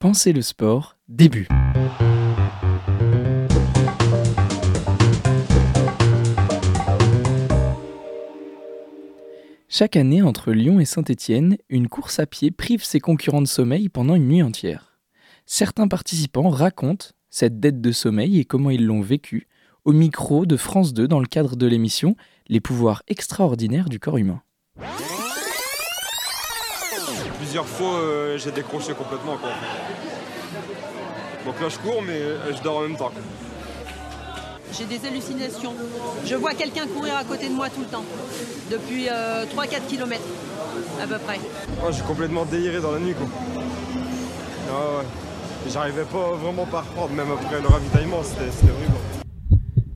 Pensez le sport, début. Chaque année, entre Lyon et Saint-Étienne, une course à pied prive ses concurrents de sommeil pendant une nuit entière. Certains participants racontent cette dette de sommeil et comment ils l'ont vécue au micro de France 2 dans le cadre de l'émission Les pouvoirs extraordinaires du corps humain. Plusieurs fois, euh, j'ai décroché complètement. Quoi. Donc là, je cours, mais euh, je dors en même temps. J'ai des hallucinations. Je vois quelqu'un courir à côté de moi tout le temps, depuis 3-4 km à peu près. Oh, j'ai complètement déliré dans la nuit. Quoi. Ah ouais. J'arrivais pas vraiment pas à reprendre, même après le ravitaillement, c'était c'était horrible.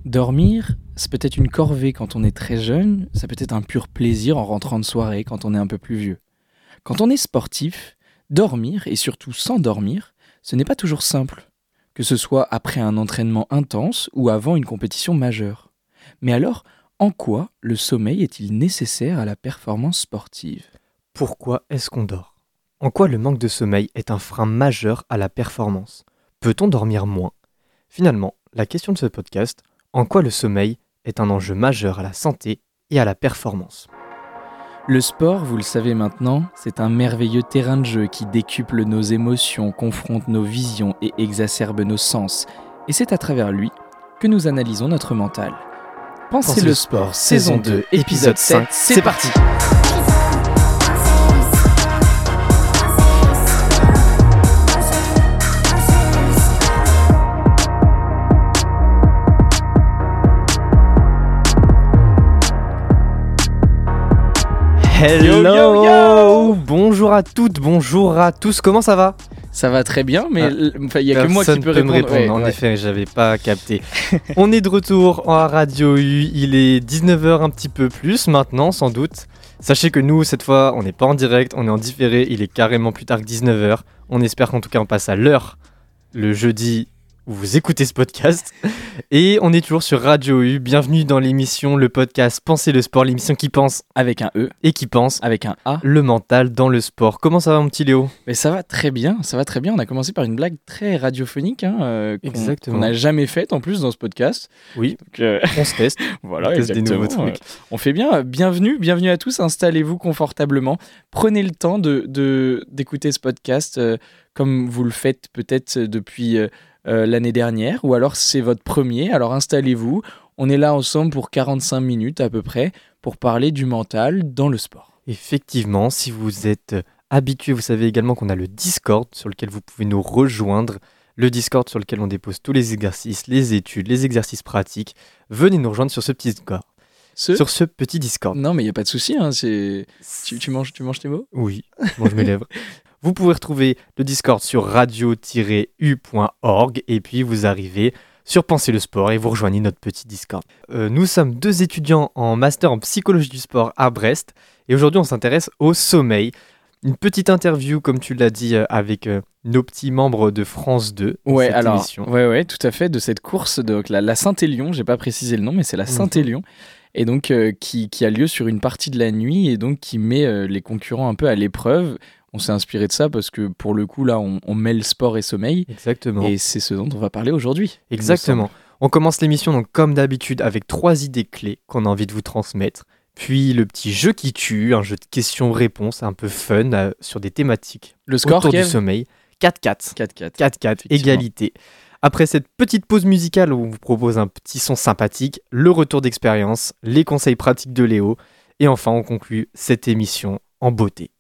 Dormir, c'est peut-être une corvée quand on est très jeune, ça peut être un pur plaisir en rentrant de soirée quand on est un peu plus vieux. Quand on est sportif, dormir, et surtout s'endormir, ce n'est pas toujours simple, que ce soit après un entraînement intense ou avant une compétition majeure. Mais alors, en quoi le sommeil est-il nécessaire à la performance sportive? Pourquoi est-ce qu'on dort? En quoi le manque de sommeil est un frein majeur à la performance? Peut-on dormir moins? Finalement, la question de ce podcast, en quoi le sommeil est un enjeu majeur à la santé et à la performance? Le sport, vous le savez maintenant, c'est un merveilleux terrain de jeu qui décuple nos émotions, confronte nos visions et exacerbe nos sens. Et c'est à travers lui que nous analysons notre mental. Pensez, le sport, saison 2, épisode 7, c'est parti Hello Yo, yo, yo Bonjour à toutes, bonjour à tous, comment ça va? Ça va très bien, mais Ah, il n'y a que moi qui peux peut me répondre. répondre. Ouais, en ouais. effet, j'avais pas capté. On est de retour à Radio U, il est 19h un petit peu plus maintenant, sans doute. Sachez que nous, cette fois, on n'est pas en direct, on est en différé, il est carrément plus tard que 19h. On espère qu'en tout cas, on passe à l'heure le jeudi vous écoutez ce podcast. Et on est toujours sur Radio U. Bienvenue dans l'émission, le podcast Penser le sport, l'émission qui pense Avec un E, et qui pense avec un A. le mental dans le sport. Comment ça va, mon petit Léo? Mais ça va très bien, ça va très bien. On a commencé par une blague très radiophonique, hein, euh, qu'on- n'a jamais faite en plus dans ce podcast. Oui, Donc, euh, on se teste. voilà, On teste des exactement. nouveaux trucs. Euh, on fait bien. Bienvenue, bienvenue à tous. Installez-vous confortablement. Prenez le temps de de- d'écouter ce podcast euh, comme vous le faites peut-être depuis euh, l'année dernière, ou alors c'est votre premier. Alors installez-vous. On est là ensemble pour 45 minutes à peu près pour parler du mental dans le sport. Effectivement, si vous êtes euh, habitué, vous savez également qu'on a le Discord sur lequel vous pouvez nous rejoindre. Le Discord sur lequel on dépose tous les exercices, les études, les exercices pratiques. Venez nous rejoindre sur ce petit Discord. Ce- Sur ce petit Discord. Non, mais il y a pas de souci. Hein, tu manges, tu manges tes mots? Oui, je mange mes lèvres. Vous pouvez retrouver le Discord sur radio-u.org et puis vous arrivez sur Penser le sport et vous rejoignez notre petit Discord. Euh, nous sommes deux étudiants en master en psychologie du sport à Brest et aujourd'hui on s'intéresse au sommeil. Une petite interview, comme tu l'as dit, euh, avec euh, nos petits membres de France 2. Ouais, cette alors, émission. ouais, ouais, tout à fait, de cette course, donc la, la Saint-Élion, j'ai pas précisé le nom, mais c'est la Mhm. Saint-Élion, et donc euh, qui, qui a lieu sur une partie de la nuit, et donc qui met euh, les concurrents un peu à l'épreuve. On s'est inspiré de ça parce que pour le coup, là, on, on mêle sport et sommeil, Exactement. et c'est ce dont on va parler aujourd'hui. Exactement. On commence l'émission donc comme d'habitude avec trois idées clés qu'on a envie de vous transmettre. Puis le petit jeu qui tue, un jeu de questions-réponses un peu fun euh, sur des thématiques Le score, autour du sommeil. 4-4. 4-4. 4-4, Effectivement. égalité. Après cette petite pause musicale où on vous propose un petit son sympathique, le retour d'expérience, les conseils pratiques de Léo, et enfin on conclut cette émission en beauté.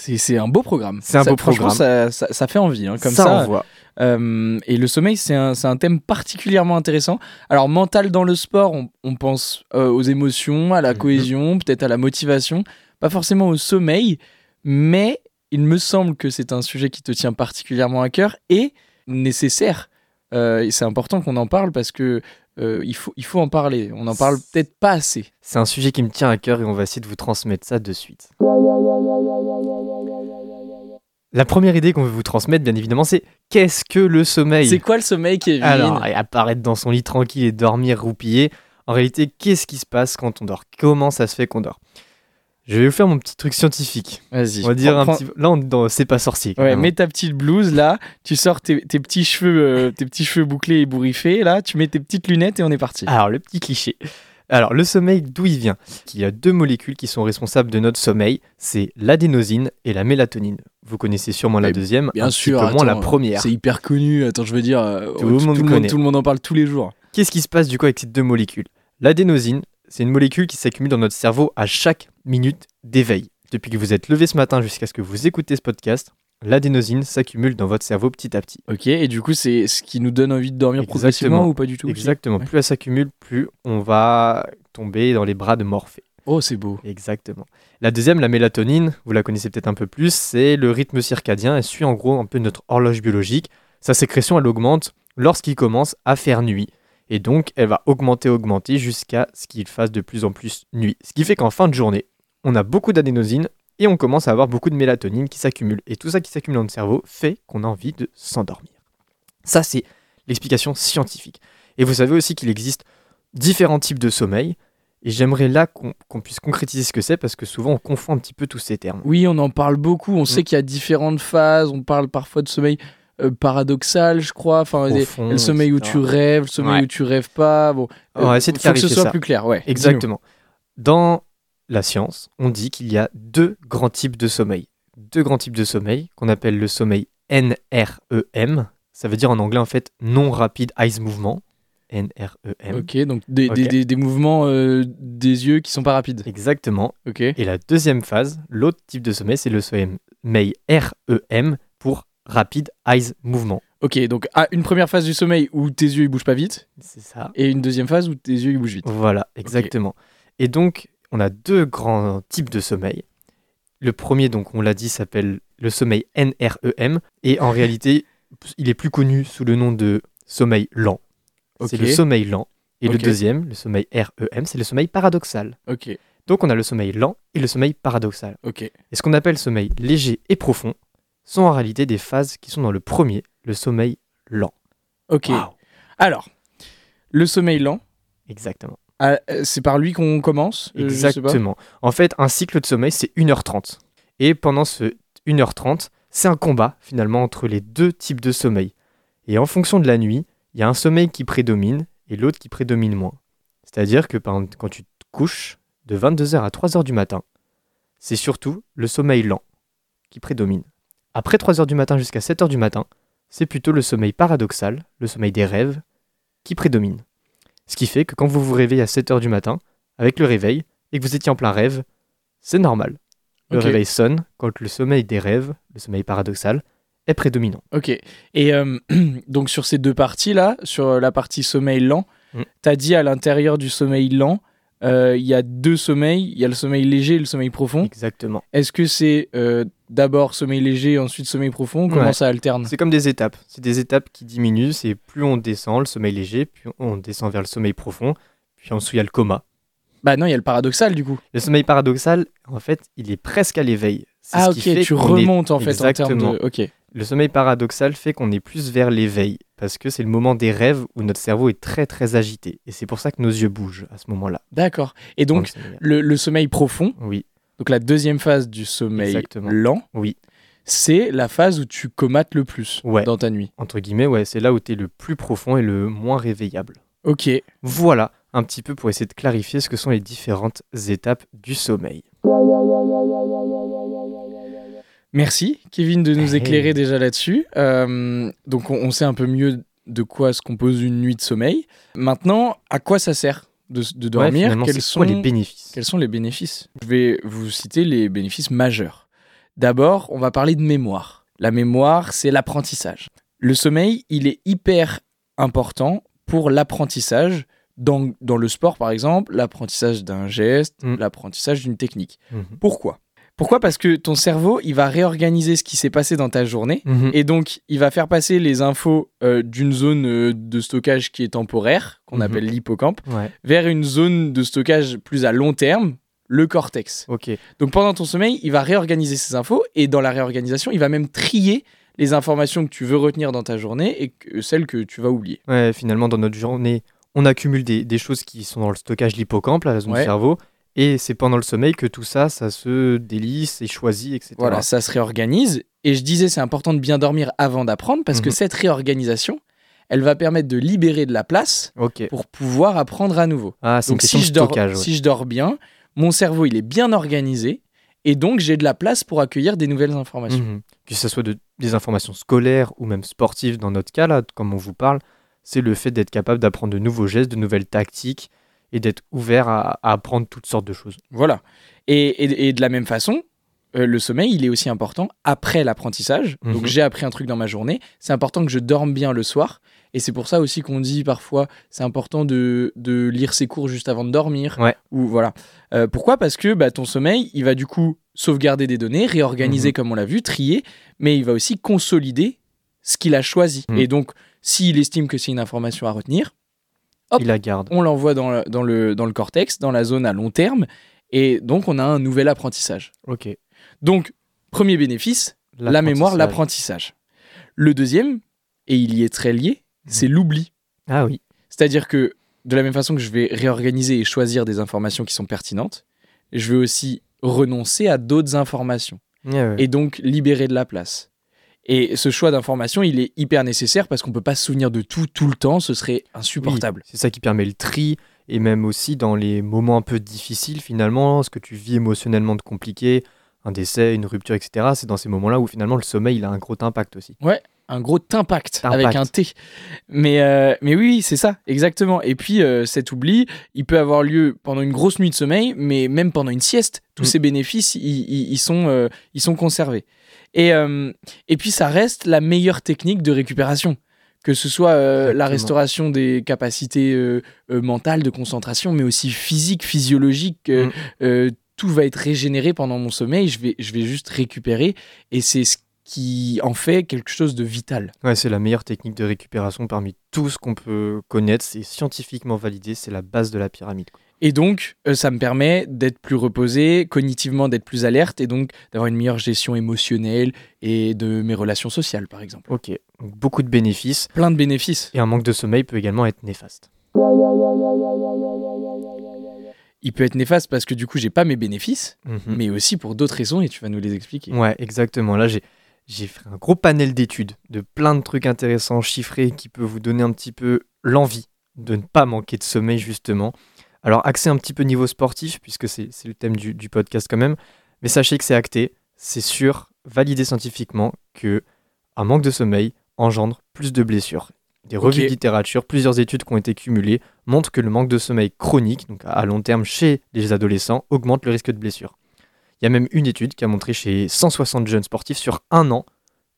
C'est un beau programme. C'est un Ça- beau programme. Ça, ça, ça fait envie, hein, comme ça, ça. envoie. Euh, et le sommeil, c'est un, thème particulièrement intéressant. Alors, mental dans le sport, on, on pense euh, aux émotions, à la Mhm. cohésion, peut-être à la motivation, pas forcément au sommeil, mais il me semble que c'est un sujet qui te tient particulièrement à cœur et nécessaire. Euh, et c'est important qu'on en parle parce que euh, il, faut, il faut en parler. On n'en parle peut-être pas assez. C'est un sujet qui me tient à cœur et on va essayer de vous transmettre ça de suite. La première idée qu'on veut vous transmettre, bien évidemment, c'est qu'est-ce que le sommeil? C'est quoi le sommeil, Kevin? Alors, et apparaître dans son lit tranquille et dormir roupillé, en réalité, qu'est-ce qui se passe quand on dort? Comment ça se fait qu'on dort? Je vais vous faire mon petit truc scientifique. Vas-y. On va dire Prends- un petit. Là, on est dans C'est pas sorcier. Ouais, mets ta petite blouse là, tu sors tes, tes petits cheveux, euh, tes petits cheveux bouclés et bourriffés là, tu mets tes petites lunettes et on est parti. Alors, le petit cliché. Alors, le sommeil, d'où il vient? Il y a deux molécules qui sont responsables de notre sommeil c'est l'adénosine et la mélatonine. Vous connaissez sûrement la Mais deuxième, bien un sûr, petit peu moins la première. C'est hyper connu. Attends, je veux dire, euh, Tout le monde connaît. tout le monde en parle tous les jours. Qu'est-ce qui se passe du coup avec ces deux molécules? L'adénosine, c'est une molécule qui s'accumule dans notre cerveau à chaque minute d'éveil. Depuis que vous êtes levé ce matin jusqu'à ce que vous écoutez ce podcast, l'adénosine s'accumule dans votre cerveau petit à petit. Ok, et du coup, c'est ce qui nous donne envie de dormir progressivement ou pas du tout Exactement. Ouais. Plus elle s'accumule, plus on va tomber dans les bras de Morphée. Oh, c'est beau. Exactement. La deuxième, la mélatonine, vous la connaissez peut-être un peu plus, c'est le rythme circadien. Elle suit en gros un peu notre horloge biologique. Sa sécrétion, elle augmente lorsqu'il commence à faire nuit. Et donc, elle va augmenter, augmenter jusqu'à ce qu'il fasse de plus en plus nuit. Ce qui fait qu'en fin de journée, on a beaucoup d'adénosine et on commence à avoir beaucoup de mélatonine qui s'accumule. Et tout ça qui s'accumule dans notre cerveau fait qu'on a envie de s'endormir. Ça, c'est l'explication scientifique. Et vous savez aussi qu'il existe différents types de sommeil. Et j'aimerais là qu'on qu'on puisse concrétiser ce que c'est parce que souvent on confond un petit peu tous ces termes. Oui, on en parle beaucoup. On Mm. sait qu'il y a différentes phases. On parle parfois de sommeil euh, paradoxal, je crois. Enfin, des- le sommeil où tu rêves, le sommeil Ouais. où tu rêves pas. Bon, On va essayer de faut que ce soit ça. plus clair. Ouais. Exactement. Dans la science, on dit qu'il y a deux grands types de sommeil. Deux grands types de sommeil qu'on appelle le sommeil NREM. Ça veut dire en anglais en fait non rapid eyes movement. NREM. Ok, donc des, Ok. des- des- des mouvements euh, des yeux qui sont pas rapides. Exactement. Ok. Et la deuxième phase, l'autre type de sommeil, c'est le sommeil REM pour rapid eyes movement. Ok, donc ah, une première phase du sommeil où tes yeux ils bougent pas vite, C'est ça. et une deuxième phase où tes yeux ils bougent vite. Voilà, exactement. Et donc, on a deux grands types de sommeil. Le premier, donc, on l'a dit, s'appelle le sommeil NREM. Et en réalité, il est plus connu sous le nom de sommeil lent. C'est Ok. le sommeil lent. Et le deuxième, le sommeil REM, c'est le sommeil paradoxal. Ok, Donc, on a le sommeil lent et le sommeil paradoxal. ok. Et ce qu'on appelle sommeil léger et profond sont en réalité des phases qui sont dans le premier, le sommeil lent. Ok. Alors, le sommeil lent, Exactement. ah, euh, c'est par lui qu'on commence euh. Exactement. En fait, un cycle de sommeil, c'est 1h30. Et pendant ce 1h30, c'est un combat finalement entre les deux types de sommeil. Et en fonction de la nuit, il y a un sommeil qui prédomine et l'autre qui prédomine moins. C'est-à-dire que par exemple, quand tu te couches de 22h à 3h du matin, c'est surtout le sommeil lent qui prédomine. Après 3h du matin jusqu'à 7h du matin, c'est plutôt le sommeil paradoxal, le sommeil des rêves, qui prédomine. Ce qui fait que quand vous vous réveillez à 7h du matin, avec le réveil, et que vous étiez en plein rêve, c'est normal. Le réveil sonne quand le sommeil des rêves, le sommeil paradoxal, est prédominant. Ok. Et euh, donc sur ces deux parties là, sur la partie sommeil lent, Mm. t'as dit à l'intérieur du sommeil lent, euh, il y a deux sommeils, il y a le sommeil léger et le sommeil profond. Exactement. Est-ce que c'est euh, d'abord sommeil léger, ensuite sommeil profond? Comment Ouais. ça alterne? C'est comme des étapes. C'est des étapes qui diminuent. C'est plus on descend le sommeil léger, puis on descend vers le sommeil profond, puis ensuite il y a le coma. Bah non, il y a le paradoxal du coup. Le sommeil paradoxal, en fait, il est presque à l'éveil. Ah ce ok, qui fait tu est- remontes en fait en termes Exactement. de... Ok. Le sommeil paradoxal fait qu'on est plus vers l'éveil, parce que c'est le moment des rêves où notre cerveau est très très agité. Et c'est pour ça que nos yeux bougent à ce moment-là. D'accord. Et donc le, le sommeil profond, oui, donc la deuxième phase du sommeil Exactement. lent, oui. c'est la phase où tu comates le plus Ouais. dans ta nuit. Entre guillemets, ouais, c'est là où tu es le plus profond et le moins réveillable. Ok. Voilà, un petit peu pour essayer de clarifier ce que sont les différentes étapes du sommeil. Merci Kevin de nous Hey. éclairer déjà là-dessus. Euh, donc on, on sait un peu mieux de quoi se compose une nuit de sommeil. Maintenant, à quoi ça sert de, dormir? quels, sont, quoi les bénéfices? quels sont les bénéfices? Je vais vous citer les bénéfices majeurs. D'abord, on va parler de mémoire. La mémoire, c'est l'apprentissage. Le sommeil, il est hyper important pour l'apprentissage. Dans, dans le sport, par exemple, l'apprentissage d'un geste, Mm. l'apprentissage d'une technique. Mhm. Pourquoi? Pourquoi? Parce que ton cerveau, il va réorganiser ce qui s'est passé dans ta journée. Mhm. Et donc, il va faire passer les infos euh, d'une zone euh, de stockage qui est temporaire, qu'on Mhm. appelle l'hippocampe, Ouais, vers une zone de stockage plus à long terme, le cortex. ok. Donc, pendant ton sommeil, il va réorganiser ces infos. Et dans la réorganisation, il va même trier les informations que tu veux retenir dans ta journée et que- celles que tu vas oublier. Ouais, finalement, dans notre journée, on accumule des, des choses qui sont dans le stockage de l'hippocampe, la zone Ouais. du cerveau, Et c'est pendant le sommeil que tout ça, ça se délisse et choisit, etc. Voilà, ça se réorganise. Et je disais, c'est important de bien dormir avant d'apprendre parce que Mhm. cette réorganisation, elle va permettre de libérer de la place pour pouvoir apprendre à nouveau. Ah, Donc si je, dors, stockage. ouais. si je dors bien, mon cerveau il est bien organisé et donc j'ai de la place pour accueillir des nouvelles informations. Mhm. Que ce soit de- des informations scolaires ou même sportives dans notre cas, là, comme on vous parle, c'est le fait d'être capable d'apprendre de nouveaux gestes, de nouvelles tactiques et d'être ouvert à, à apprendre toutes sortes de choses. Voilà. Et, et- et de la même façon, euh, le sommeil il est aussi important après l'apprentissage. Donc Mhm. j'ai appris un truc dans ma journée, c'est important que je dorme bien le soir. Et c'est pour ça aussi qu'on dit parfois c'est important de, de lire ses cours juste avant de dormir. Ouais. Ou voilà. Euh, pourquoi? Parce que bah, ton sommeil, il va du coup sauvegarder des données, réorganiser Mhm. comme on l'a vu, trier, mais il va aussi consolider ce qu'il a choisi. Mhm. Et donc, s'il estime que c'est une information à retenir, Hop. Il la garde. on l'envoie dans, le- dans, le, dans le cortex, dans la zone à long terme, et donc on a un nouvel apprentissage. Ok. Donc, premier bénéfice, la mémoire, L'apprentissage. Le deuxième, et il y est très lié, c'est l'oubli. Ah oui. C'est-à-dire que de la même façon que je vais réorganiser et choisir des informations qui sont pertinentes, je vais aussi renoncer à d'autres informations ouais. et donc libérer de la place. Et ce choix d'informations, il est hyper nécessaire parce qu'on peut pas se souvenir de tout tout le temps, ce serait insupportable. Oui, c'est ça qui permet le tri et même aussi dans les moments un peu difficiles finalement, ce que tu vis émotionnellement de compliqué, un décès, une rupture, etc. C'est dans ces moments-là où finalement le sommeil il a un gros impact aussi. Un gros impact, Impact. avec un T. Mais, euh, mais oui, c'est ça, exactement. Et puis euh, cet oubli, il peut avoir lieu pendant une grosse nuit de sommeil, mais même pendant une sieste. Tous Mm. ces bénéfices, ils, sont, euh, ils sont conservés. Et, et puis ça reste la meilleure technique de récupération. Que ce soit euh, la restauration des capacités euh, euh, mentales, de concentration, mais aussi physiques, physiologiques. euh, Mm. tout va être régénéré pendant mon sommeil. Je vais, je vais juste récupérer. Et c'est ce qui en fait quelque chose de vital. Ouais, c'est la meilleure technique de récupération parmi tout ce qu'on peut connaître. C'est scientifiquement validé, c'est la base de la pyramide. quoi. Et donc, euh, ça me permet d'être plus reposé, cognitivement d'être plus alerte, et donc d'avoir une meilleure gestion émotionnelle et de mes relations sociales, par exemple. Ok, donc beaucoup de bénéfices Plein de bénéfices. et un manque de sommeil peut également être néfaste. Il peut être néfaste parce que du coup, j'ai pas mes bénéfices, Mhm. mais aussi pour d'autres raisons, et tu vas nous les expliquer. Ouais, exactement. Là, j'ai j'ai fait un gros panel d'études de plein de trucs intéressants, chiffrés, qui peut vous donner un petit peu l'envie de ne pas manquer de sommeil, justement. Alors, axé un petit peu niveau sportif, puisque c'est le thème du, du podcast quand même, mais sachez que c'est acté, c'est sûr, validé scientifiquement, que un manque de sommeil engendre plus de blessures. Des revues de littérature, plusieurs études qui ont été cumulées montrent que le manque de sommeil chronique, donc à long terme chez les adolescents, augmente le risque de blessure. Il y a même une étude qui a montré chez 160 jeunes sportifs sur un an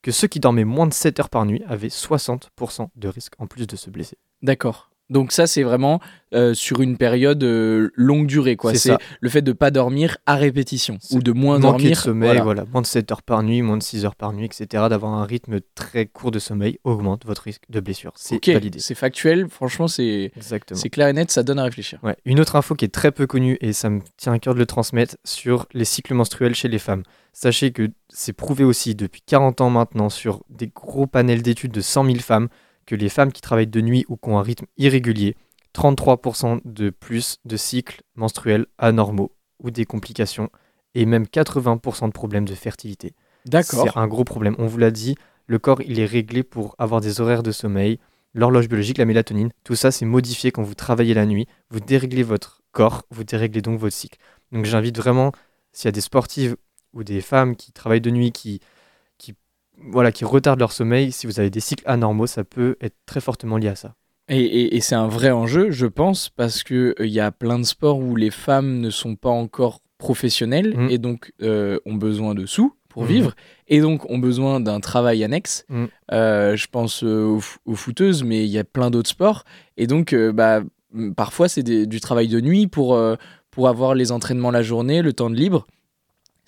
que ceux qui dormaient moins de 7 heures par nuit avaient 60% de risque en plus de se blesser. D'accord. Donc ça, c'est vraiment euh, sur une période euh, longue durée, quoi. C'est le fait de pas dormir à répétition ou de moins Manquer dormir. de sommeil, voilà. voilà. moins de 7 heures par nuit, moins de 6 heures par nuit, etc. D'avoir un rythme très court de sommeil augmente votre risque de blessure. C'est validé. c'est factuel. Franchement, c'est clair et net. Ça donne à réfléchir. Ouais. Une autre info qui est très peu connue et ça me tient à cœur de le transmettre sur les cycles menstruels chez les femmes. Sachez que c'est prouvé aussi depuis 40 ans maintenant sur des gros panels d'études de 100 000 femmes que les femmes qui travaillent de nuit ou qui ont un rythme irrégulier, 33% de plus de cycles menstruels anormaux ou des complications et même 80% de problèmes de fertilité. D'accord. C'est un gros problème. On vous l'a dit, le corps il est réglé pour avoir des horaires de sommeil, l'horloge biologique, la mélatonine, tout ça c'est modifié quand vous travaillez la nuit. Vous déréglez votre corps, vous déréglez donc votre cycle. Donc j'invite vraiment, s'il y a des sportives ou des femmes qui travaillent de nuit, qui, qui, voilà, qui retardent leur sommeil, si vous avez des cycles anormaux, ça peut être très fortement lié à ça. Et, et- et c'est un vrai enjeu, je pense, parce que euh, y a plein de sports où les femmes ne sont pas encore professionnelles Mm. et donc euh, ont besoin de sous pour Mhm. vivre et donc ont besoin d'un travail annexe. Mm. Euh, je pense aux, aux footeuses, mais il y a plein d'autres sports et donc bah, parfois c'est du travail de nuit pour, pour avoir les entraînements la journée, le temps de libre.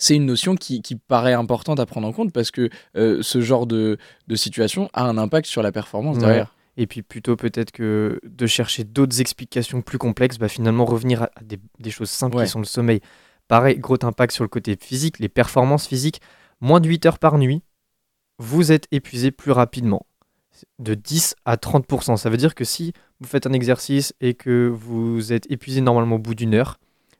C'est une notion qui, qui paraît importante à prendre en compte parce que euh, ce genre de, de situation a un impact sur la performance Ouais. derrière. Et puis plutôt peut-être que de chercher d'autres explications plus complexes, bah finalement revenir à des, des choses simples Ouais. qui sont le sommeil. Pareil, gros impact sur le côté physique, les performances physiques. Moins de 8 heures par nuit, vous êtes épuisé plus rapidement. De 10 à 30%. Ça veut dire que si vous faites un exercice et que vous êtes épuisé normalement au bout d'une heure,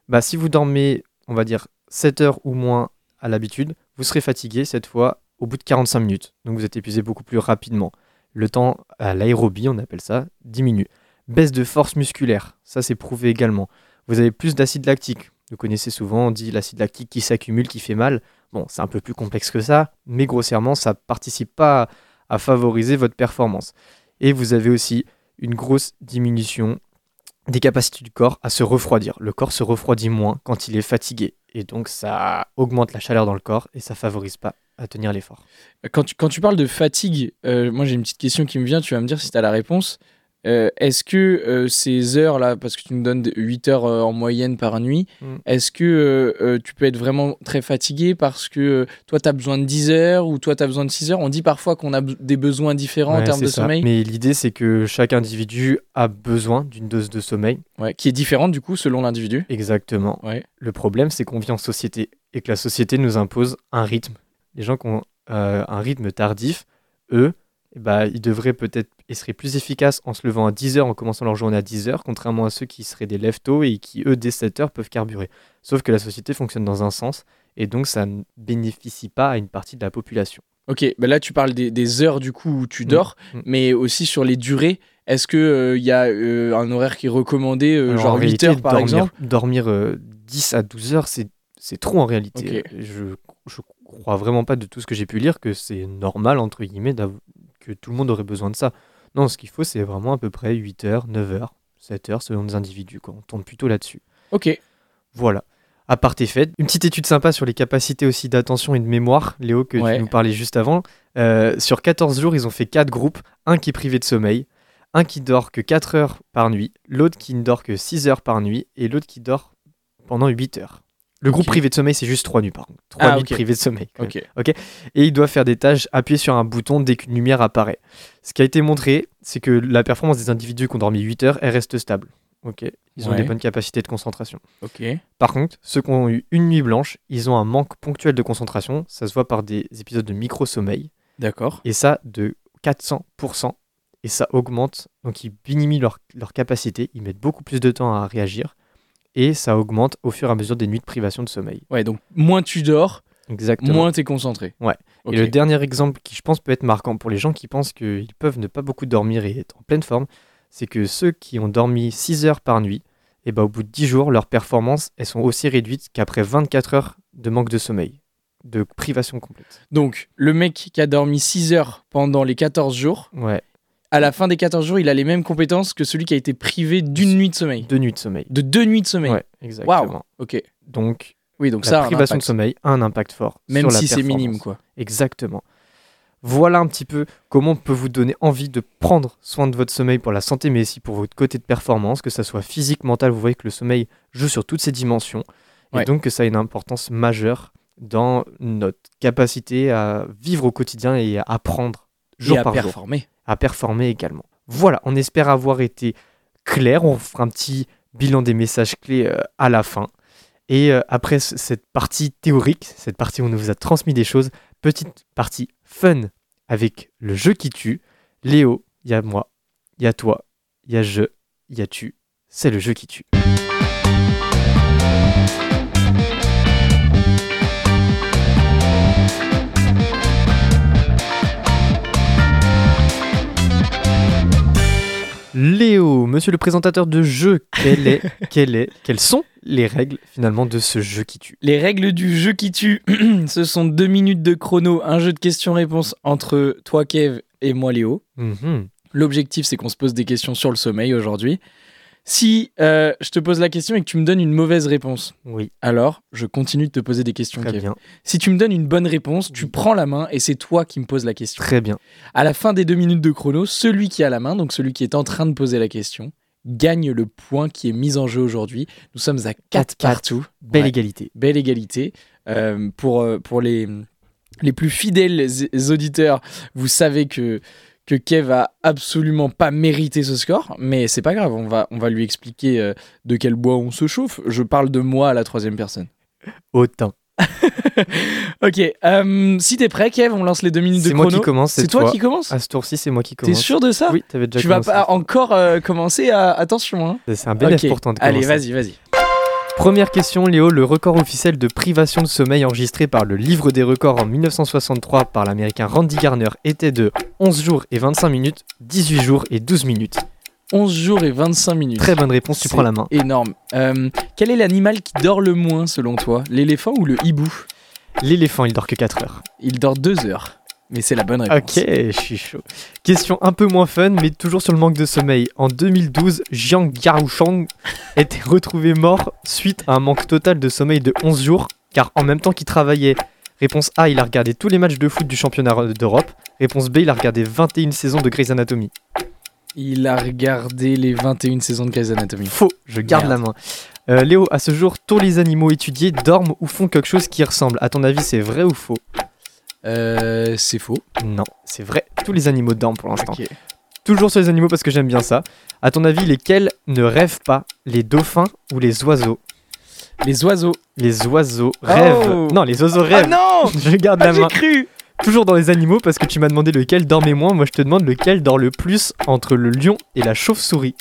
bah, si vous dormez, on va dire 7 heures ou moins à l'habitude, vous serez fatigué cette fois au bout de 45 minutes. Donc vous êtes épuisé beaucoup plus rapidement. Le temps à l'aérobie, on appelle ça, diminue. Baisse de force musculaire, ça c'est prouvé également. Vous avez plus d'acide lactique. Vous connaissez souvent, on dit l'acide lactique qui s'accumule, qui fait mal. Bon, c'est un peu plus complexe que ça, mais grossièrement, ça participe pas à favoriser votre performance. Et vous avez aussi une grosse diminution des capacités du corps à se refroidir. Le corps se refroidit moins quand il est fatigué. Et donc ça augmente la chaleur dans le corps et ça favorise pas à tenir l'effort. Quand tu, quand tu parles de fatigue, euh, moi j'ai une petite question qui me vient, tu vas me dire si tu as la réponse. Euh, est-ce que euh, ces heures-là, parce que tu nous donnes 8 heures euh, en moyenne par nuit, Mm. est-ce que tu peux être vraiment très fatigué parce que toi tu as besoin de 10 heures ou toi tu as besoin de 6 heures? On dit parfois qu'on a des besoins différents en termes de ça. sommeil, Mais l'idée c'est que chaque individu a besoin d'une dose de sommeil. ouais, qui est différente du coup selon l'individu. Exactement. Ouais. Le problème c'est qu'on vit en société et que la société nous impose un rythme. Les gens qui ont un rythme tardif, eux, bah, ils devraient peut-être, ils seraient plus efficaces en se levant à 10h, en commençant leur journée à 10h, contrairement à ceux qui seraient des lève-tôt et qui, eux, dès 7h, peuvent carburer. Sauf que la société fonctionne dans un sens, et donc ça ne bénéficie pas à une partie de la population. Ok, bah là tu parles des, des heures du coup où tu dors, Mm. mais aussi sur les durées. Est-ce qu'il il y a euh, un horaire qui est recommandé, euh, Alors, genre en 8 réalité, heures par dormir, exemple? Dormir euh, 10 à 12 heures, c'est, trop en réalité. Je, je crois vraiment pas de tout ce que j'ai pu lire que c'est normal, entre guillemets, que tout le monde aurait besoin de ça. Non, ce qu'il faut, c'est vraiment à peu près 8 heures, 9 heures, 7 heures selon les individus. Quoi. On tourne plutôt là-dessus. Ok, Voilà. À part tes fêtes, une petite étude sympa sur les capacités aussi d'attention et de mémoire, Léo, que Ouais. tu nous parlais juste avant. Euh, sur 14 jours, ils ont fait 4 groupes. Un qui est privé de sommeil, un qui dort que 4 heures par nuit, l'autre qui ne dort que 6 heures par nuit, et l'autre qui dort pendant 8 heures. Le groupe privé de sommeil, c'est juste 3 nuits par contre. 3 Ah, nuits ok. de sommeil. ok. Et il doit faire des tâches appuyées sur un bouton dès qu'une lumière apparaît. Ce qui a été montré, c'est que la performance des individus qui ont dormi 8 heures, elle reste stable. Ok, Ils ont Ouais. des bonnes capacités de concentration. Ok. Par contre, ceux qui ont eu une nuit blanche, ils ont un manque ponctuel de concentration. Ça se voit par des épisodes de micro-sommeil. D'accord. Et ça, de 400%. Et ça augmente. Donc, ils minimisent leur, leur capacité. Ils mettent beaucoup plus de temps à réagir. Et ça augmente au fur et à mesure des nuits de privation de sommeil. Ouais, donc moins tu dors, Exactement. moins t'es concentré. Ouais. Et le dernier exemple qui, je pense, peut être marquant pour les gens qui pensent qu'ils peuvent ne pas beaucoup dormir et être en pleine forme, c'est que ceux qui ont dormi 6 heures par nuit, et ben, au bout de 10 jours, leurs performances elles sont aussi réduites qu'après 24 heures de manque de sommeil, de privation complète. Donc, le mec qui a dormi 6 heures pendant les 14 jours, Ouais, à la fin des 14 jours, il a les mêmes compétences que celui qui a été privé d'une nuit de sommeil. deux nuits de sommeil. De deux nuits de sommeil. Ouais, exactement. Ok. Donc, Oui, donc la ça, privation de sommeil a un impact fort. même sur si c'est minime, quoi. Exactement. Voilà un petit peu comment on peut vous donner envie de prendre soin de votre sommeil pour la santé, mais aussi pour votre côté de performance, que ça soit physique, mental. Vous voyez que le sommeil joue sur toutes ces dimensions, Ouais. et donc que ça a une importance majeure dans notre capacité à vivre au quotidien et à apprendre jour Et à jour, performer. à performer également. Voilà, on espère avoir été clair. On fera un petit bilan des messages clés euh, à la fin. Et euh, après ce- cette partie théorique, cette partie où on nous a transmis des choses, petite partie fun avec le jeu qui tue. Léo, il y a moi, il y a toi, il y a je, il y a tu. C'est le jeu qui tue. Léo, monsieur le présentateur de jeu, est, est, quelles sont les règles finalement de ce jeu qui tue? Les règles du jeu qui tue, ce sont deux minutes de chrono, un jeu de questions-réponses entre toi, Kev, et moi, Léo. Mhm. L'objectif, c'est qu'on se pose des questions sur le sommeil aujourd'hui. Si euh, je te pose la question et que tu me donnes une mauvaise réponse, Oui, alors je continue de te poser des questions, très Kev. bien, Si tu me donnes une bonne réponse, tu prends la main et c'est toi qui me poses la question. très bien. À la fin des deux minutes de chrono, celui qui a la main, donc celui qui est en train de poser la question, gagne le point qui est mis en jeu aujourd'hui. Nous sommes à 4 Quatre, quatre. partout. Belle Ouais. égalité. Belle égalité. Euh, pour, euh, pour les, les plus fidèles auditeurs, vous savez que, que Kev a absolument pas mérité ce score, mais c'est pas grave, on va, on va lui expliquer euh, de quel bois on se chauffe. Je parle de moi à la troisième personne. Autant. Ok, euh, si t'es prêt, Kev, on lance les deux minutes de C'est moi chrono. qui commence C'est toi qui commence À ce tour-ci, c'est moi qui T'es commence. sûr de ça Oui, t'avais déjà Tu vas commencé. pas encore euh, commencer à... Attention, hein. C'est un bénéfice Ok, pourtant de Allez, commencer. vas-y, vas-y. Première question, Léo, le record officiel de privation de sommeil enregistré par le livre des records en 1963 par l'américain Randy Garner était de 11 jours et 25 minutes, 18 jours et 12 minutes. 11 jours et 25 minutes. Très bonne réponse, tu prends la main. Énorme. Euh, quel est l'animal qui dort le moins selon toi? L'éléphant ou le hibou? L'éléphant, il dort que 4 heures. Il dort 2 heures. Mais c'est la bonne réponse. Ok, je suis chaud. Question un peu moins fun, mais toujours sur le manque de sommeil. En 2012, Jiang Gaoshang était retrouvé mort suite à un manque total de sommeil de 11 jours, car en même temps qu'il travaillait. Réponse A, il a regardé tous les matchs de foot du championnat d'Europe. Réponse B, il a regardé 21 saisons de Grey's Anatomy. Il a regardé les 21 saisons de Grey's Anatomy. Faux, je garde la main. Euh, Léo, à ce jour, tous les animaux étudiés dorment ou font quelque chose qui ressemble. À ton avis, c'est vrai ou faux? Euh, c'est faux. Non, c'est vrai. Tous les animaux dorment pour l'instant. Toujours sur les animaux parce que j'aime bien ça. À ton avis, lesquels ne rêvent pas? Les dauphins ou les oiseaux? Les oiseaux. Les oiseaux rêvent. Oh Non, les oiseaux Ah rêvent. non je garde Ah, la J'ai main. cru Toujours dans les animaux parce que tu m'as demandé lequel dormait moins. Moi, je te demande lequel dort le plus entre le lion et la chauve-souris.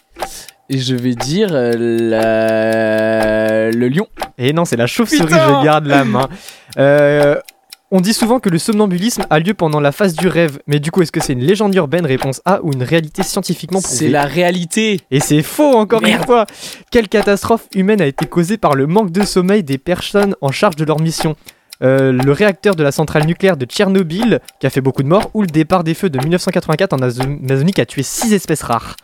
Et je vais dire euh, la- le lion. Et non, c'est la chauve-souris, je garde la main. Euh, on dit souvent que le somnambulisme a lieu pendant la phase du rêve, mais du coup, est-ce que c'est une légende urbaine, réponse A, ou une réalité scientifiquement prouvée C'est la réalité. Et c'est faux encore Merde. une fois Quelle catastrophe humaine a été causée par le manque de sommeil des personnes en charge de leur mission? Euh, le réacteur de la centrale nucléaire de Tchernobyl, qui a fait beaucoup de morts, ou le départ des feux de 1984 en Azo- Amazonie, qui a tué 6 espèces rares?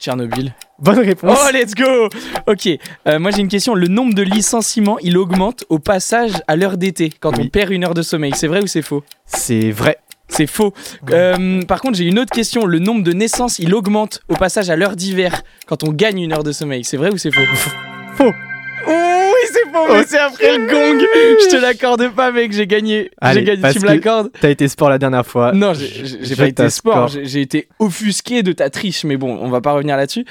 Tchernobyl. Bonne réponse Oh, let's go Ok, euh, moi j'ai une question. Le nombre de licenciements, il augmente au passage à l'heure d'été, quand Oui. on perd une heure de sommeil. C'est vrai ou c'est faux? C'est vrai. C'est faux. Euh, par contre, j'ai une autre question. Le nombre de naissances, il augmente au passage à l'heure d'hiver, quand on gagne une heure de sommeil. C'est vrai ou c'est faux? Faux. Oui, c'est faux, mais c'est après le gong. Je te l'accorde pas, mec. J'ai gagné. Allez, gagné. parce Tu me l'accordes? T'as été sport la dernière fois. Non, j'ai- pas été sport. J'ai j'ai été offusqué de ta triche, mais bon, on va pas revenir là-dessus.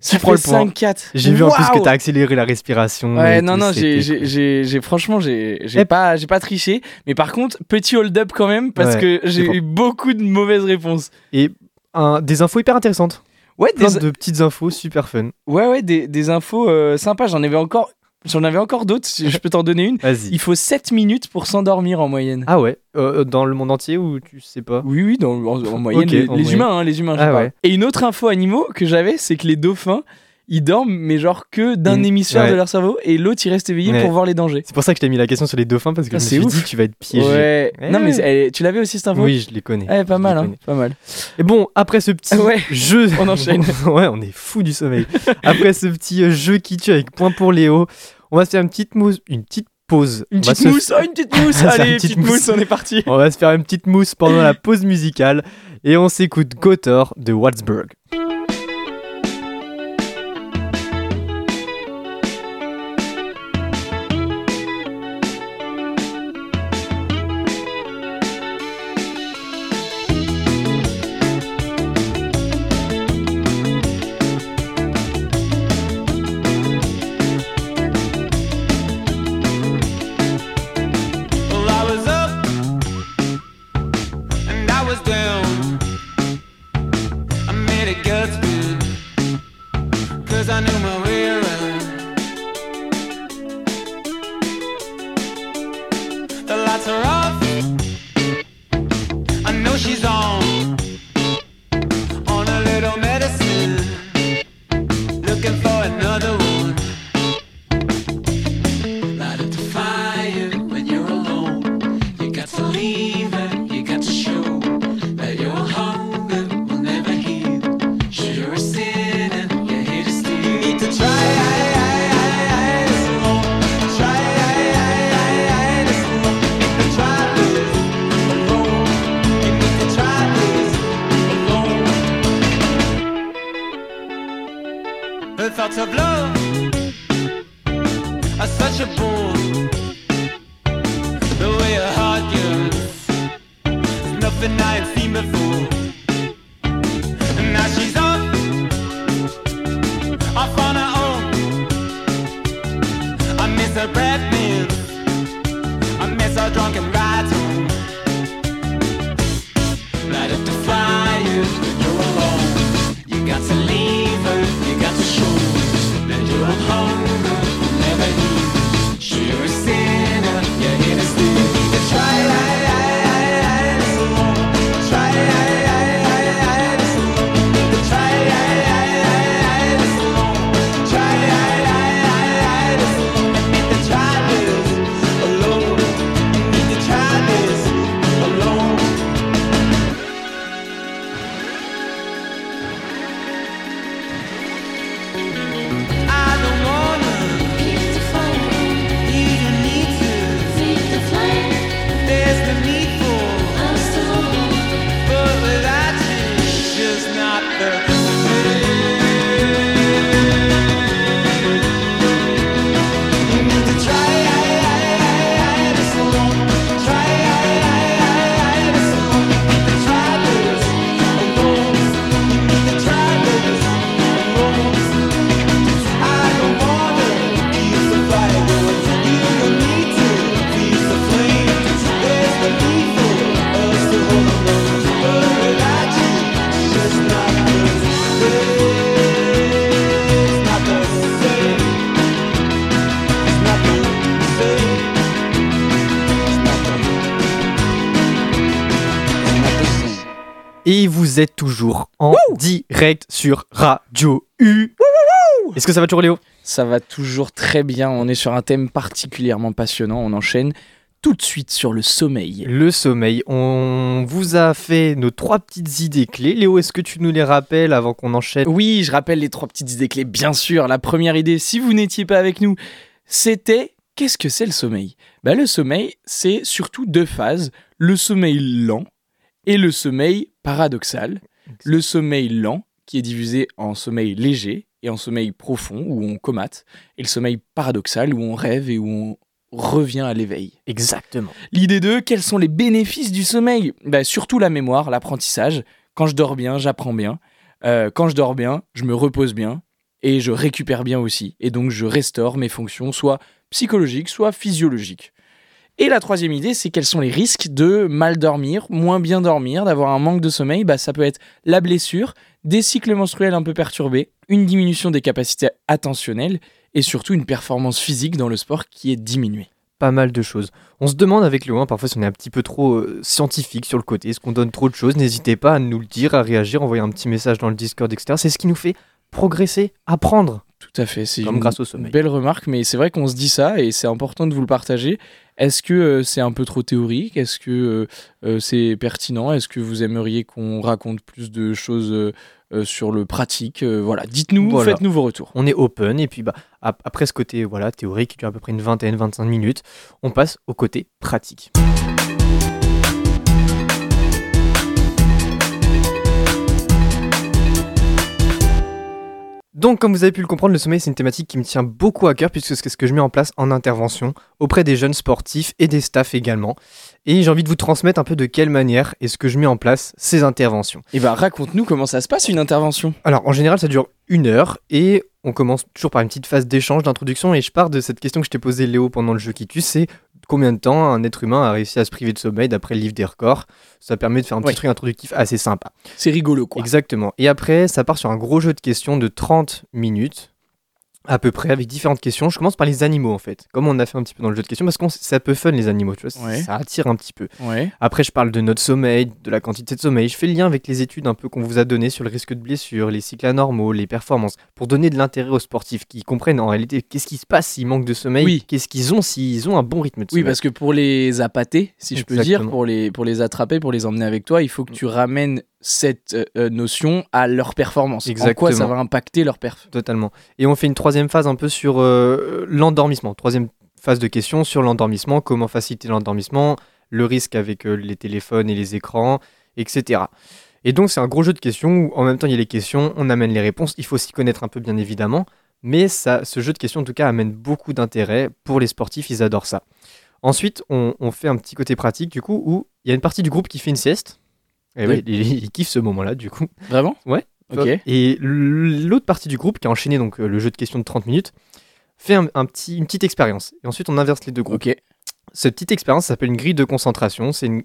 Ça prends fait le point. 5-4. J'ai vu en plus que t'as accéléré la respiration. Ouais, non, non, j'ai, franchement, j'ai, pas, pas triché. Mais par contre, petit hold-up quand même, parce Ouais, que j'ai eu beaucoup de mauvaises réponses. Et un- des infos hyper intéressantes. Ouais, Plein des, de petites infos super fun. ouais, ouais, des, des infos euh, sympas. J'en avais encore, j'en avais encore d'autres. Si je peux t'en donner une. Il faut 7 minutes pour s'endormir en moyenne. Ah ouais Euh, Dans le monde entier ou tu sais pas? Oui, oui, dans, en, en moyenne, les, en les moyenne. humains, hein, les humains. Ah ouais. Et une autre info animaux que j'avais, c'est que les dauphins, ils dorment, mais genre que d'un hémisphère ouais. de leur cerveau, et l'autre, il reste éveillé Ouais. pour voir les dangers. C'est pour ça que je t'ai mis la question sur les dauphins parce que Ah, je me c'est suis ouf. dit tu vas être piégé. Ouais. Ouais. Non, mais elle- tu l'avais aussi cette info Oui, je les connais. Ouais, pas Je mal, hein, pas mal. Et bon, après ce petit jeu. On enchaîne. ouais, on est fou du sommeil. après ce petit jeu qui tue avec point pour Léo, on va se faire une petite mousse, une petite pause. Une petite se- mousse, oh, une petite mousse, allez, une petite, petite mousse. mousse. on est parti. On va se faire une petite mousse pendant la pause musicale et on s'écoute Gotor de Wattsburg. Vous êtes toujours en direct sur Radio U. Est-ce que ça va toujours Léo? Ça va toujours très bien. On est sur un thème particulièrement passionnant. On enchaîne tout de suite sur le sommeil. Le sommeil, on vous a fait nos trois petites idées clés. Léo, est-ce que tu nous les rappelles avant qu'on enchaîne? Oui, je rappelle les trois petites idées clés. Bien sûr, la première idée, si vous n'étiez pas avec nous, c'était qu'est-ce que c'est le sommeil? Bah, Le sommeil, c'est surtout deux phases. Le sommeil lent et le sommeil paradoxal. Le sommeil lent, qui est divisé en sommeil léger et en sommeil profond, où on comate, et le sommeil paradoxal, où on rêve et où on revient à l'éveil. Exactement. L'idée 2, quels sont les bénéfices du sommeil? Bah, Surtout la mémoire, l'apprentissage. Quand je dors bien, j'apprends bien. Euh, quand je dors bien, je me repose bien et je récupère bien aussi. Et donc je restaure mes fonctions, soit psychologiques, soit physiologiques. Et la troisième idée, c'est quels sont les risques de mal dormir, moins bien dormir, d'avoir un manque de sommeil. Bah, ça peut être la blessure, des cycles menstruels un peu perturbés, une diminution des capacités attentionnelles et surtout une performance physique dans le sport qui est diminuée. Pas mal de choses. On se demande avec Léo, hein, parfois si on est un petit peu trop euh, scientifique sur le côté, est-ce qu'on donne trop de choses? N'hésitez pas à nous le dire, à réagir, envoyer un petit message dans le Discord, etc. C'est ce qui nous fait progresser, apprendre, Tout à fait, c'est comme une grâce au sommeil. belle remarque, mais c'est vrai qu'on se dit ça et c'est important de vous le partager. Est-ce que euh, c'est un peu trop théorique? Est-ce que euh, euh, c'est pertinent? Est-ce que vous aimeriez qu'on raconte plus de choses euh, sur le pratique? Euh, Voilà, dites-nous, Voilà. faites-nous vos retours. On est open et puis bah, ap- après ce côté voilà, théorique qui dure à peu près une vingtaine, 25 minutes, on passe au côté pratique. Donc, comme vous avez pu le comprendre, le sommeil, c'est une thématique qui me tient beaucoup à cœur puisque c'est ce que je mets en place en intervention auprès des jeunes sportifs et des staffs également. Et j'ai envie de vous transmettre un peu de quelle manière est-ce que je mets en place ces interventions. Et bah raconte-nous comment ça se passe une intervention. Alors, en général, ça dure une heure et on commence toujours par une petite phase d'échange, d'introduction. Et je pars de cette question que je t'ai posée, Léo, pendant le jeu qui tue c'est combien de temps un être humain a réussi à se priver de sommeil d'après le livre des records? Ça permet de faire un petit truc introductif assez sympa. C'est rigolo quoi. Exactement. Et après, ça part sur un gros jeu de questions de 30 minutes. À peu près, avec différentes questions. Je commence par les animaux en fait. Comme on a fait un petit peu dans le jeu de questions, parce que c'est un peu fun les animaux, tu vois, Ouais. ça attire un petit peu. Ouais. Après, je parle de notre sommeil, de la quantité de sommeil. Je fais le lien avec les études un peu qu'on vous a données sur le risque de blessure, les cycles anormaux, les performances, pour donner de l'intérêt aux sportifs qui comprennent en réalité qu'est-ce qui se passe s'ils manquent de sommeil, Oui. qu'est-ce qu'ils ont s'ils ont un bon rythme de Oui, sommeil. parce que pour les appâter, si je peux dire, pour les, pour les attraper, pour les emmener avec toi, il faut que tu ramènes cette euh, euh, notion à leur performance. En quoi ça Exactement. va impacter leur perf? Totalement. Et on fait une troisième phase un peu sur euh, l'endormissement. Troisième phase de questions sur l'endormissement, comment faciliter l'endormissement, le risque avec euh, les téléphones et les écrans, etc. Et donc c'est un gros jeu de questions où en même temps il y a les questions, on amène les réponses, il faut s'y connaître un peu bien évidemment, mais ça, ce jeu de questions en tout cas amène beaucoup d'intérêt pour les sportifs, ils adorent ça. Ensuite on, on fait un petit côté pratique du coup où il y a une partie du groupe qui fait une sieste. Et Oui. oui, ils, ils kiffent ce moment-là du coup. Vraiment? Ouais. Ok. Et l'autre partie du groupe qui a enchaîné donc euh, le jeu de questions de 30 minutes fait un, un petit, une petite expérience. Et ensuite on inverse les deux groupes. Ok. Cette petite expérience s'appelle une grille de concentration. C'est une,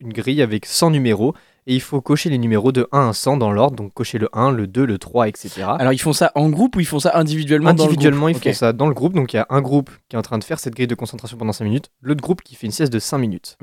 une grille avec 100 numéros et il faut cocher les numéros de 1 à 100 dans l'ordre. Donc cocher le 1, le 2, le 3, etc. Alors ils font ça en groupe ou ils font ça individuellement dans le Individuellement, ils font ça dans le groupe. Donc il y a un groupe qui est en train de faire cette grille de concentration pendant 5 minutes, l'autre groupe qui fait une sieste de 5 minutes.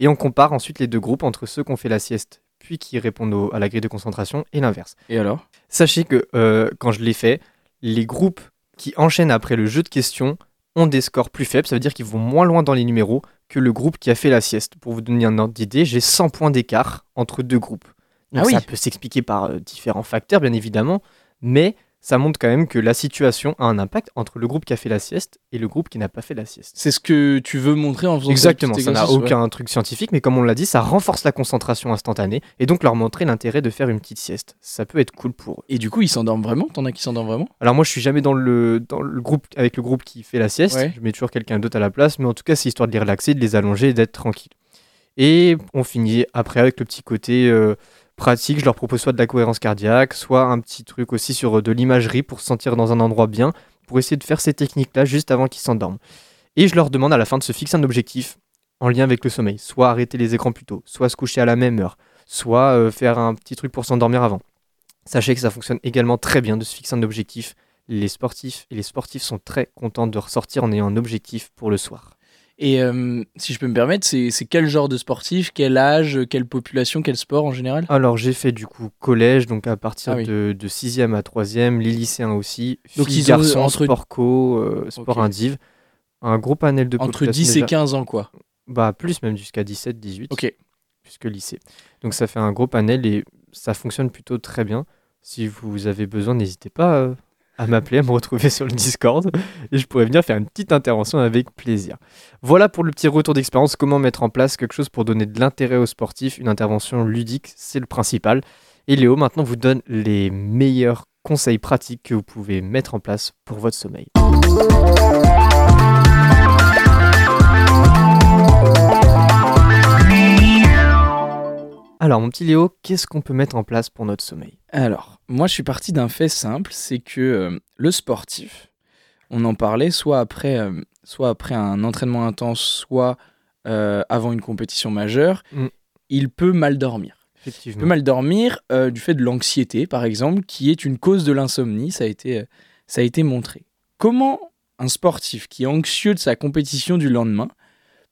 Et on compare ensuite les deux groupes entre ceux qui ont fait la sieste puis qui répondent au- à la grille de concentration et l'inverse. Et alors? Sachez que euh, quand je l'ai fait, les groupes qui enchaînent après le jeu de questions ont des scores plus faibles. Ça veut dire qu'ils vont moins loin dans les numéros que le groupe qui a fait la sieste. Pour vous donner un ordre d'idée, j'ai 100 points d'écart entre deux groupes. Donc Ah oui. ça peut s'expliquer par euh, différents facteurs, bien évidemment, mais ça montre quand même que la situation a un impact entre le groupe qui a fait la sieste et le groupe qui n'a pas fait la sieste. C'est ce que tu veux montrer en faisant Exactement, ça n'a ouais. aucun truc scientifique, mais comme on l'a dit, ça renforce la concentration instantanée et donc leur montrer l'intérêt de faire une petite sieste. Ça peut être cool pour eux. Et du coup, ils s'endorment vraiment? T'en as qui s'endorment vraiment? Alors moi je suis jamais dans le, dans le groupe avec le groupe qui fait la sieste, Ouais. je mets toujours quelqu'un d'autre à la place, mais en tout cas c'est histoire de les relaxer, de les allonger et d'être tranquille. Et on finit après avec le petit côté euh, pratique, je leur propose soit de la cohérence cardiaque, soit un petit truc aussi sur euh, de l'imagerie pour se sentir dans un endroit bien, pour essayer de faire ces techniques-là juste avant qu'ils s'endorment. Et je leur demande à la fin de se fixer un objectif en lien avec le sommeil, soit arrêter les écrans plus tôt, soit se coucher à la même heure, soit euh, faire un petit truc pour s'endormir avant. Sachez que ça fonctionne également très bien de se fixer un objectif les sportifs et les sportifs sont très contents de ressortir en ayant un objectif pour le soir. Et euh, si je peux me permettre, c'est c'est quel genre de sportif, quel âge, quelle population, quel sport en général? Alors j'ai fait du coup collège, donc à partir Ah oui. de, de 6e à 3e, les lycéens aussi, Donc, filles, ils garçons, entre- sport co, euh, sport Ok. indiv. Un gros panel de Entre population 10 et déjà. 15 ans, quoi. Bah plus même jusqu'à 17, 18. Ok. Puisque lycée. Donc ça fait un gros panel et ça fonctionne plutôt très bien. Si vous avez besoin, n'hésitez pas euh, à m'appeler, à me retrouver sur le Discord et je pourrais venir faire une petite intervention avec plaisir. Voilà pour le petit retour d'expérience, comment mettre en place quelque chose pour donner de l'intérêt aux sportifs, une intervention ludique, c'est le principal. Et Léo maintenant vous donne les meilleurs conseils pratiques que vous pouvez mettre en place pour votre sommeil. Alors mon petit Léo, qu'est-ce qu'on peut mettre en place pour notre sommeil? Alors, moi, je suis parti d'un fait simple, c'est que euh, le sportif, on en parlait soit après, euh, soit après un entraînement intense, soit euh, avant une compétition majeure, Mm. il peut mal dormir. Il peut Effectivement. mal dormir du fait de l'anxiété, par exemple, qui est une cause de l'insomnie, ça a été, ça a été montré. Comment un sportif qui est anxieux de sa compétition du lendemain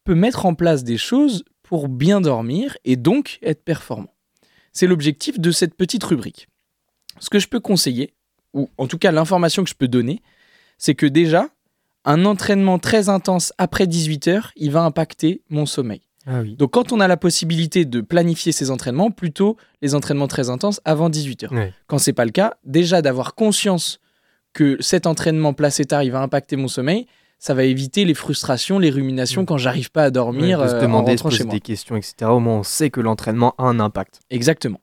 peut mettre en place des choses pour bien dormir et donc être performant C'est l'objectif de cette petite rubrique. Ce que je peux conseiller, ou en tout cas l'information que je peux donner, c'est que déjà, un entraînement très intense après 18h, il va impacter mon sommeil. Ah oui. Donc quand on a la possibilité de planifier ses entraînements, plutôt les entraînements très intenses avant 18h. Ouais. Quand c'est pas le cas, déjà d'avoir conscience que cet entraînement placé tard, il va impacter mon sommeil, ça va éviter les frustrations, les ruminations Mm. quand j'arrive pas à dormir Ouais, de se euh, en demander, se rentrant chez poser des questions, etc. Au moins, on sait que l'entraînement a un impact. Exactement.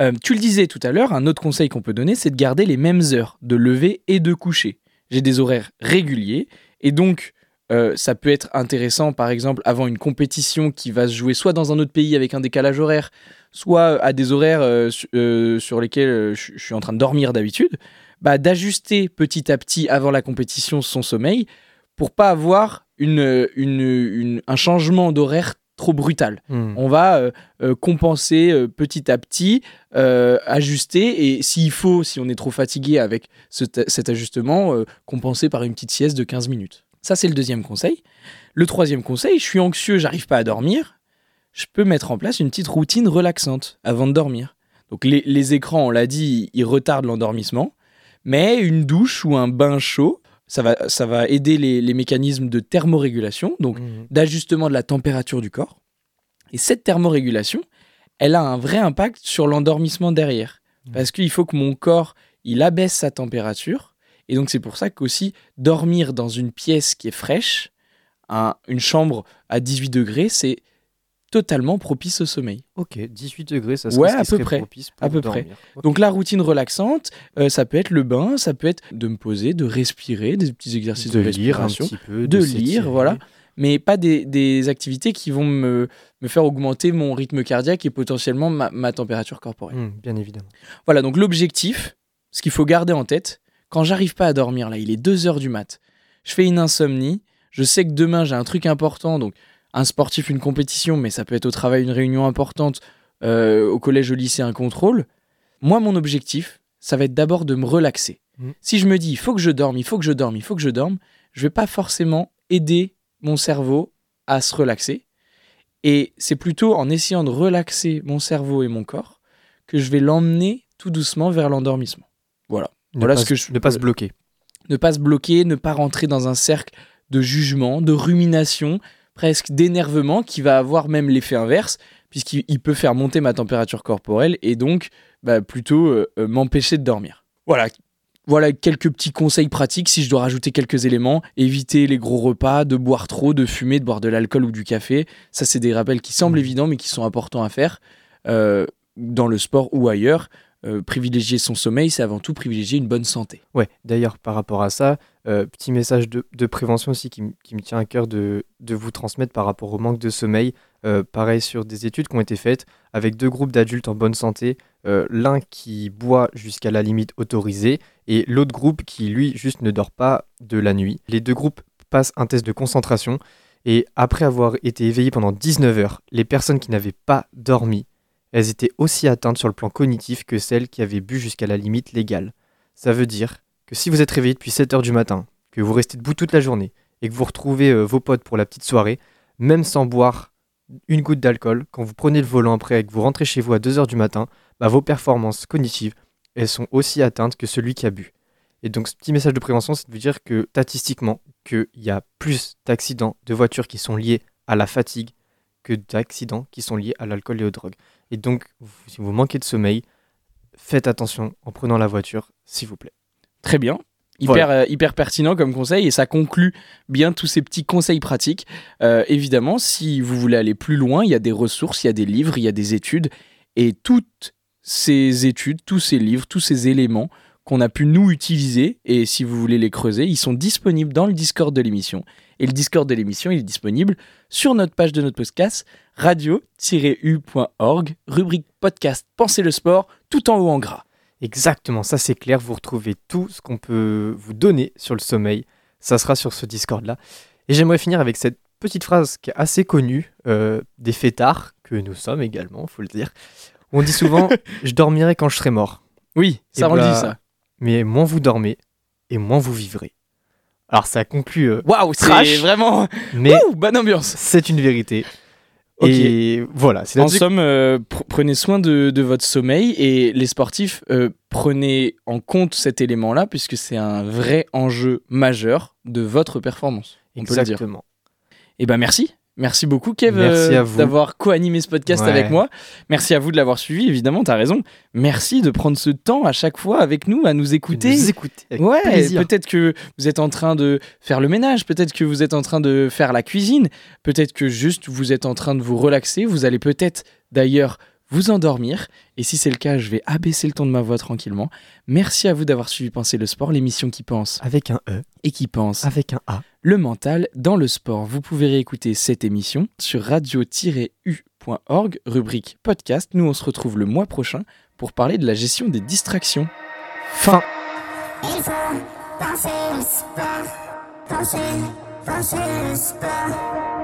Euh, tu le disais tout à l'heure, un autre conseil qu'on peut donner, c'est de garder les mêmes heures de lever et de coucher. J'ai des horaires réguliers et donc euh, ça peut être intéressant, par exemple, avant une compétition qui va se jouer soit dans un autre pays avec un décalage horaire, soit à des horaires euh, su- euh, sur lesquels je je suis en train de dormir d'habitude, bah, d'ajuster petit à petit avant la compétition son sommeil pour pas avoir une, une- une- un changement d'horaire trop brutal. Hmm. On va euh, euh, compenser euh, petit à petit, ajuster, et s'il faut, si on est trop fatigué avec ce- cet ajustement, compenser par une petite sieste de 15 minutes. Ça, c'est le deuxième conseil. Le troisième conseil, je suis anxieux, j'arrive pas à dormir, je peux mettre en place une petite routine relaxante avant de dormir. Donc les, les écrans, on l'a dit, ils retardent l'endormissement, mais une douche ou un bain chaud, ça va, ça va aider les, les mécanismes de thermorégulation, donc Mhm. d'ajustement de la température du corps. Et cette thermorégulation, elle a un vrai impact sur l'endormissement derrière. Mhm. Parce qu'il faut que mon corps, il abaisse sa température. Et donc c'est pour ça qu'aussi dormir dans une pièce qui est fraîche, un- une chambre à 18 degrés, c'est totalement propice au sommeil. Ok, 18 degrés, ça serait Ouais, ce à peu serait près. propice À pour peu près. dormir. Ok. Donc la routine relaxante, euh, ça peut être le bain, ça peut être de me poser, de respirer, des petits exercices de, de lire un petit peu, de lire, voilà. mais pas des, des activités qui vont me, me faire augmenter mon rythme cardiaque et potentiellement ma, ma température corporelle. Hmm, bien évidemment. Voilà, donc l'objectif, ce qu'il faut garder en tête, quand j'arrive pas à dormir, là, il est 2 heures du mat, je fais une insomnie, je sais que demain j'ai un truc important, donc un sportif, une compétition, mais ça peut être au travail une réunion importante, euh, au collège, au lycée, un contrôle. Moi, mon objectif, ça va être d'abord de me relaxer. Mhm. Si je me dis, il faut que je dorme, il faut que je dorme, il faut que je dorme, je vais pas forcément aider mon cerveau à se relaxer. Et c'est plutôt en essayant de relaxer mon cerveau et mon corps que je vais l'emmener tout doucement vers l'endormissement. Voilà. Ne Voilà pas ce que je Ne pas se bloquer. Ne pas se bloquer, ne pas rentrer dans un cercle de jugement, de rumination, presque d'énervement qui va avoir même l'effet inverse, puisqu'il il peut faire monter ma température corporelle et donc bah, plutôt euh, euh, m'empêcher de dormir. Voilà. Voilà quelques petits conseils pratiques si je dois rajouter quelques éléments. Éviter les gros repas, de boire trop, de fumer, de boire de l'alcool ou du café. Ça, c'est des rappels qui semblent Mhm. évidents mais qui sont importants à faire euh, dans le sport ou ailleurs. Euh, privilégier son sommeil, c'est avant tout privilégier une bonne santé. Ouais, d'ailleurs, par rapport à ça, euh, petit message de, prévention aussi qui, me tient à cœur de, vous transmettre par rapport au manque de sommeil. Euh, pareil sur des études qui ont été faites avec deux groupes d'adultes en bonne santé, l'un qui boit jusqu'à la limite autorisée et l'autre groupe qui, lui, juste ne dort pas de la nuit. Les deux groupes passent un test de concentration et après avoir été éveillés pendant 19 heures, les personnes qui n'avaient pas dormi, elles étaient aussi atteintes sur le plan cognitif que celles qui avaient bu jusqu'à la limite légale. Ça veut dire que si vous êtes réveillé depuis 7 heures du matin, que vous restez debout toute la journée et que vous retrouvez euh, vos potes pour la petite soirée, même sans boire une goutte d'alcool, quand vous prenez le volant après et que vous rentrez chez vous à 2h du matin, bah, vos performances cognitives, elles sont aussi atteintes que celui qui a bu. Et donc ce petit message de prévention, c'est de vous dire que statistiquement, qu'il y a plus d'accidents de voitures qui sont liés à la fatigue que d'accidents qui sont liés à l'alcool et aux drogues. Et donc, si vous manquez de sommeil, faites attention en prenant la voiture, s'il vous plaît. Très bien. Hyper, euh, hyper pertinent comme conseil et ça conclut bien tous ces petits conseils pratiques. Euh, évidemment, si vous voulez aller plus loin, il y a des ressources, il y a des livres, il y a des études et toutes ces études, tous ces livres, tous ces éléments qu'on a pu nous utiliser et si vous voulez les creuser, ils sont disponibles dans le Discord de l'émission. Et le Discord de l'émission, il est disponible sur notre page de notre podcast radio-u.org, rubrique podcast Pensez le sport, tout en haut en gras. Exactement, ça c'est clair, vous retrouvez tout ce qu'on peut vous donner sur le sommeil, ça sera sur ce Discord-là. Et j'aimerais finir avec cette petite phrase qui est assez connue euh, des fêtards, que nous sommes également, faut le dire. On dit souvent « je dormirai quand je serai mort Oui, ça Et on le dit ça. ». Mais moins vous dormez, et moins vous vivrez. Alors ça conclut, euh, Waouh, c'est Trash. vraiment mais Ouh, bonne ambiance. c'est une vérité. Et voilà, c'est En somme, euh, pr- prenez soin de, de votre sommeil et les sportifs, euh, prenez en compte cet élément-là puisque c'est un vrai enjeu majeur de votre performance. On peut le dire. Exactement. Et ben merci. Merci beaucoup, Kev, euh, d'avoir co-animé ce podcast Ouais. avec moi. Merci à vous de l'avoir suivi, évidemment, tu as raison. Merci de prendre ce temps à chaque fois avec nous, à nous écouter. Nous écouter Ouais, peut-être que vous êtes en train de faire le ménage, peut-être que vous êtes en train de faire la cuisine, peut-être que juste vous êtes en train de vous relaxer, vous allez peut-être d'ailleurs vous endormir, et si c'est le cas, je vais abaisser le ton de ma voix tranquillement. Merci à vous d'avoir suivi Penser le sport, l'émission qui pense Avec un E, et qui pense avec un A. le mental dans le sport. Vous pouvez réécouter cette émission sur radio-u.org, rubrique podcast. Nous, on se retrouve le mois prochain pour parler de la gestion des distractions. Fin. Il faut penser le sport, penser, penser le sport.